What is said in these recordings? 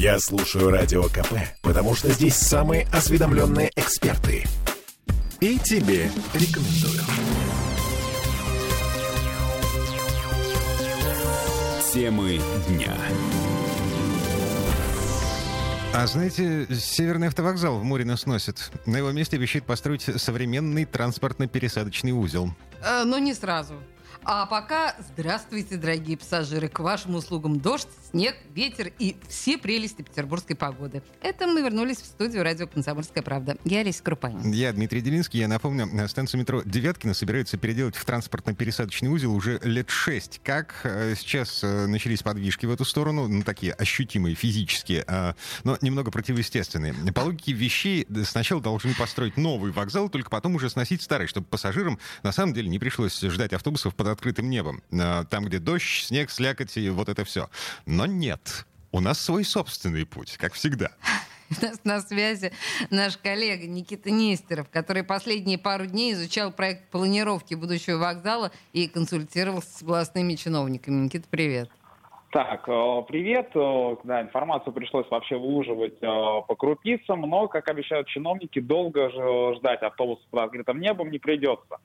Я слушаю Радио КП, потому что здесь самые осведомленные эксперты. И тебе рекомендую. Темы дня. А знаете, Северный автовокзал в Мурино сносит. На его месте обещают построить современный транспортно-пересадочный узел. Э, но не сразу. А пока здравствуйте, дорогие пассажиры. К вашим услугам дождь, снег, ветер и все прелести петербургской погоды. Это мы вернулись в студию радио «Комсомольская правда». Я Олеся Крупанин. Я Дмитрий Делинский. Я напомню, станцию метро Девяткина собираются переделать в транспортно-пересадочный узел уже лет шесть. Как э, сейчас э, начались подвижки в эту сторону, ну, такие ощутимые, физические, а, но немного противоестественные. По логике вещей сначала должны построить новый вокзал, только потом уже сносить старый, чтобы пассажирам на самом деле не пришлось ждать автобусов под открытым небом. А, там, где дождь, снег, слякоть и вот это все. Но нет. У нас свой собственный путь, как всегда. У нас на связи наш коллега Никита Нестеров, который последние пару дней изучал проект планировки будущего вокзала и консультировался с областными чиновниками. Никита, привет. Так, э, привет. Э, да, информацию пришлось вообще выуживать э, по крупицам, но, как обещают чиновники, долго ждать автобуса под открытым небом не придется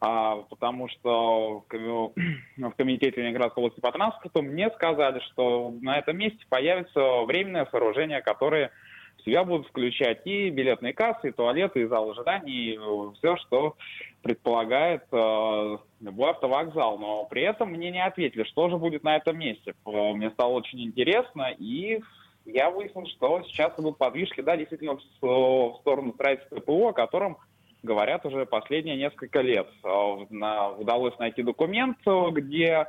потому что в Комитете Ленинградской области по транспорту мне сказали, что на этом месте появится временное сооружение, которое в себя будут включать и билетные кассы, и туалеты, и зал ожиданий, и все, что предполагает э, любой автовокзал. Но при этом мне не ответили, что же будет на этом месте. Мне стало очень интересно, и я выяснил, что сейчас идут подвижки, да, действительно, в сторону строительства ПО, о котором говорят уже последние несколько лет. А, удалось найти документ, где а,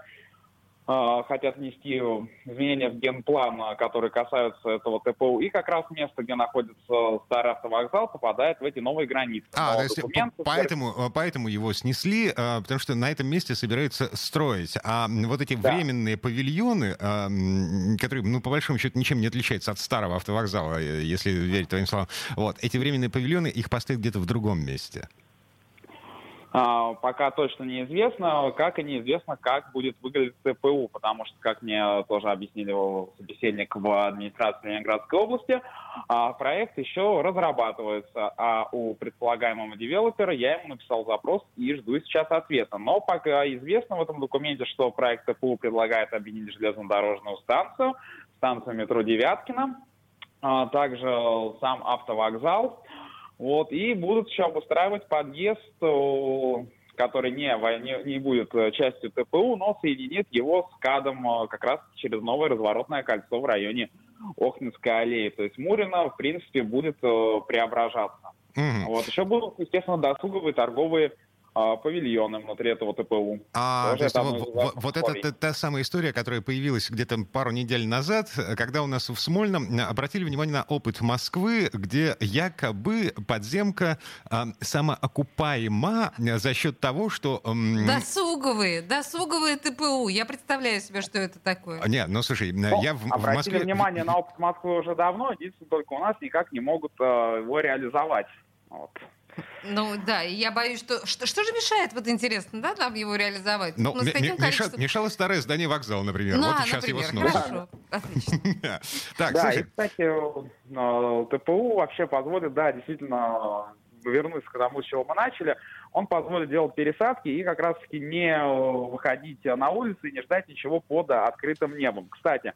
хотят внести изменения в генплан, которые касаются этого ТПУ, и как раз место, где находится старый автовокзал, попадает в эти новые границы. А, то есть поэтому, э, поэтому его снесли, э, потому что на этом месте собираются строить. А вот эти да. временные павильоны, э, которые, ну, по большому счету, ничем не отличаются от старого автовокзала, если верить твоим словам, вот, эти временные павильоны, их поставят где-то в другом месте. А, пока точно неизвестно, как и неизвестно, как будет выглядеть ЦПУ, потому что, как мне тоже объяснили собеседник в администрации Ленинградской области, а, проект еще разрабатывается, а у предполагаемого девелопера я ему написал запрос и жду сейчас ответа. Но пока известно в этом документе, что проект ЦПУ предлагает объединить железнодорожную станцию, станцию метро Девяткина, также сам автовокзал, вот, и будут еще обустраивать подъезд, который не, не, не будет э, частью ТПУ, но соединит его с КАДом э, как раз через новое разворотное кольцо в районе Охнинской аллеи. То есть Мурина, в принципе, будет э, преображаться. Mm-hmm. Вот. Еще будут, естественно, досуговые торговые а, павильоны внутри этого ТПУ. А, то есть вот, вот это та, та самая история, которая появилась где-то пару недель назад, когда у нас в Смольном обратили внимание на опыт Москвы, где якобы подземка а, самоокупаема за счет того, что... М- досуговые, досуговые ТПУ. Я представляю себе, что это такое. Нет, ну слушай, ну, я в, в Москве... внимание на опыт Москвы уже давно, единственное, только у нас никак не могут а, его реализовать. Вот. Ну да, и я боюсь, что, что что же мешает, вот интересно, да, нам его реализовать? Ну, ну м- количеством... мешало старое здание вокзала, например. Ну, вот а, сейчас например, его сносят. Хорошо, отлично. Так, да, и, кстати, э, ТПУ вообще позволит, да, действительно вернуться к тому, с чего мы начали, он позволит делать пересадки и как раз-таки не выходить на улицу и не ждать ничего под открытым небом. Кстати,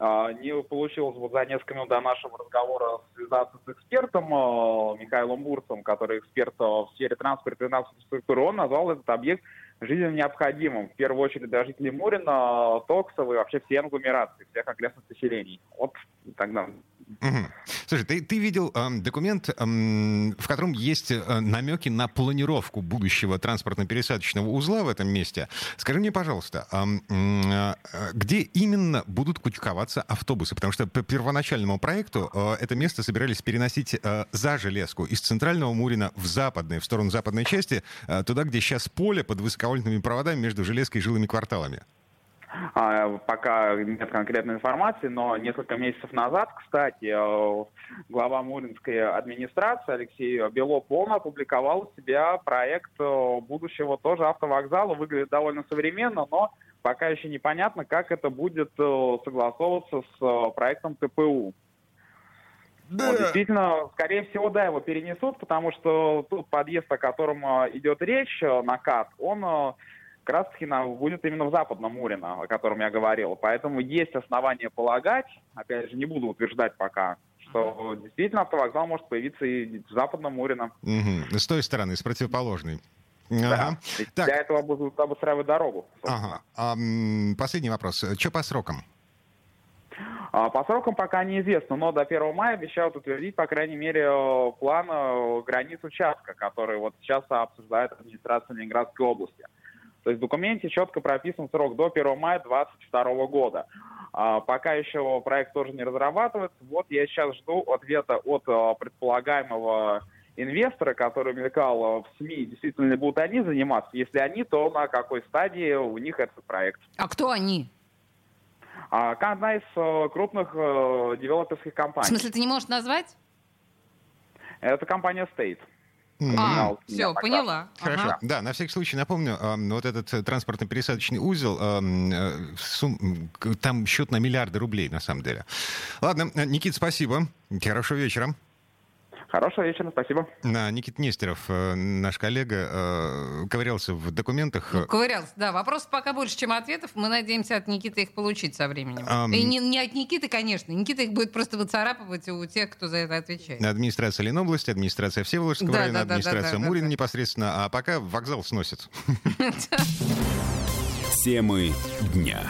не получилось вот за несколько минут до нашего разговора связаться с экспертом а, Михаилом Бурцем, который эксперт а, в сфере транспорта и инфраструктуры. Он назвал этот объект жизненно необходимым. В первую очередь для жителей Мурина, Токсова и вообще всей агломерации, всех окрестных поселений. Вот тогда Слушай, ты, ты видел э, документ, э, в котором есть э, намеки на планировку будущего транспортно-пересадочного узла в этом месте. Скажи мне, пожалуйста, э, э, где именно будут кучковаться автобусы? Потому что по первоначальному проекту э, это место собирались переносить э, за железку из центрального Мурина в западное, в сторону западной части, э, туда, где сейчас поле под высоковольтными проводами между железкой и жилыми кварталами. А, пока нет конкретной информации, но несколько месяцев назад, кстати, э, глава Муринской администрации Алексей Белов, он опубликовал у себя проект э, будущего тоже автовокзала. Выглядит довольно современно, но пока еще непонятно, как это будет согласовываться с проектом ТПУ. Да. Вот, действительно, скорее всего, да, его перенесут, потому что тот подъезд, о котором идет речь, накат, он как раз таки будет именно в Западном Мурино, о котором я говорил. Поэтому есть основания полагать, опять же, не буду утверждать пока, что действительно автовокзал может появиться и в Западном Мурино. Угу. С той стороны, с противоположной. Ага. Да. Так. Для этого будут обустраивать дорогу. Ага. А, последний вопрос. Что по срокам? А, по срокам пока неизвестно, но до 1 мая обещают утвердить, по крайней мере, э, план э, границ участка, который вот сейчас обсуждает администрация Ленинградской области. То есть в документе четко прописан срок до 1 мая 2022 года. А, пока еще проект тоже не разрабатывается. Вот я сейчас жду ответа от а, предполагаемого инвестора, который мелькал в СМИ, действительно ли будут они заниматься. Если они, то на какой стадии у них этот проект. А кто они? А, одна из а, крупных а, девелоперских компаний. В смысле, ты не можешь назвать? Это компания State. А, все, поняла. Хорошо. Ага. Да, на всякий случай напомню, э, вот этот э, транспортно-пересадочный узел, э, там счет на миллиарды рублей, на самом деле. Ладно, Никит, спасибо. Хорошего вечера. Хорошего вечера, спасибо. На Никит Нестеров, э, наш коллега, э, ковырялся в документах. Ну, ковырялся, да. Вопрос пока больше, чем ответов. Мы надеемся от Никиты их получить со временем. Um... И не, не от Никиты, конечно. Никита их будет просто выцарапывать у тех, кто за это отвечает. Администрация Ленобласти, администрация Всеволожского да, района, да, администрация да, да, Мурина да, да. непосредственно. А пока вокзал сносит. Темы дня.